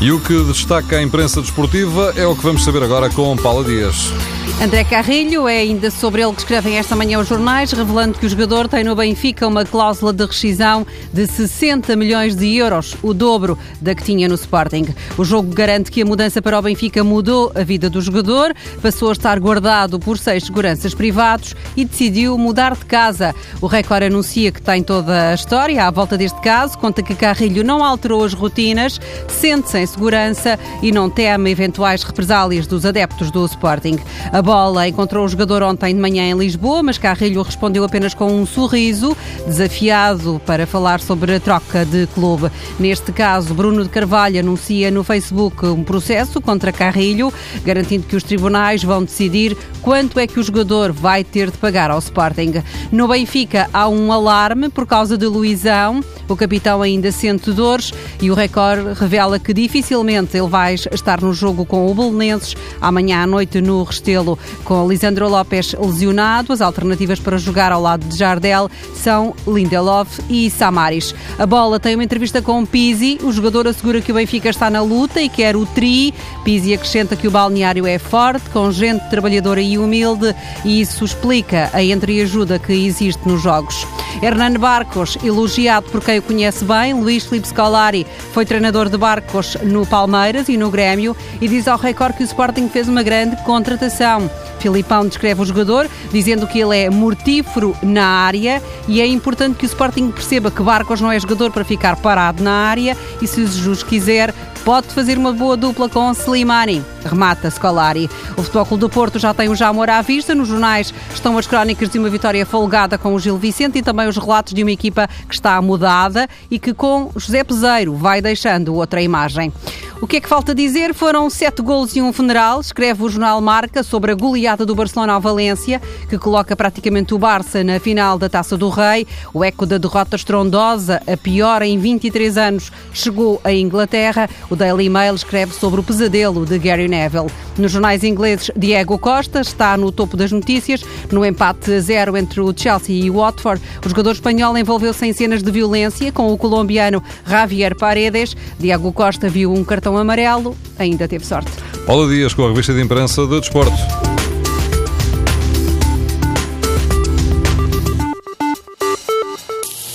E o que destaca a imprensa desportiva é o que vamos saber agora com Paula Dias. André Carrilho é ainda sobre ele que escrevem esta manhã os jornais, revelando que o jogador tem no Benfica uma cláusula de rescisão de 60 milhões de euros, o dobro da que tinha no Sporting. O jogo garante que a mudança para o Benfica mudou a vida do jogador, passou a estar guardado por seis seguranças privados e decidiu mudar de casa. O Record anuncia que tem toda a história à volta deste caso, conta que Carrilho não alterou as rotinas, sente-se em segurança e não teme eventuais represálias dos adeptos do Sporting. A bola encontrou o jogador ontem de manhã em Lisboa, mas Carrilho respondeu apenas com um sorriso, desafiado para falar sobre a troca de clube. Neste caso, Bruno de Carvalho anuncia no Facebook um processo contra Carrilho, garantindo que os tribunais vão decidir quanto é que o jogador vai ter de pagar ao Sporting. No Benfica há um alarme por causa de Luizão. O capitão ainda sente dores e o Record revela que dificilmente ele vai estar no jogo com o Belenenses amanhã à noite no Restelo com Lisandro Lopes lesionado. As alternativas para jogar ao lado de Jardel são Lindelof e Samaris. A bola tem uma entrevista com Pizzi. O jogador assegura que o Benfica está na luta e quer o tri. Pizzi acrescenta que o balneário é forte, com gente trabalhadora e humilde e isso explica a entreajuda que existe nos jogos. Hernan Barcos, elogiado por quem o conhece bem, Luís Filipe Scolari foi treinador de Barcos no Palmeiras e no Grêmio e diz ao Record que o Sporting fez uma grande contratação. Filipão descreve o jogador, dizendo que ele é mortífero na área e é importante que o Sporting perceba que Barcos não é jogador para ficar parado na área e, se Jesus quiser, pode fazer uma boa dupla com Slimani. Remata Scolari. O Futebol Clube do Porto já tem o Jamor à vista. Nos jornais estão as crónicas de uma vitória folgada com o Gil Vicente e também os relatos de uma equipa que está mudada e que com José Peseiro vai deixando outra imagem. O que é que falta dizer? Foram sete golos e um funeral, escreve o jornal Marca sobre a goleada do Barcelona ao Valência, que coloca praticamente o Barça na final da Taça do Rei. O eco da derrota estrondosa, a pior em 23 anos, chegou à Inglaterra. O Daily Mail escreve sobre o pesadelo de Gary Neville. Nos jornais ingleses, Diego Costa está no topo das notícias. No empate a zero entre o Chelsea e o Watford, o jogador espanhol envolveu-se em cenas de violência com o colombiano Javier Paredes. Diego Costa viu um cartão cartão amarelo, ainda teve sorte. Paula Dias com a revista de imprensa de Desporto.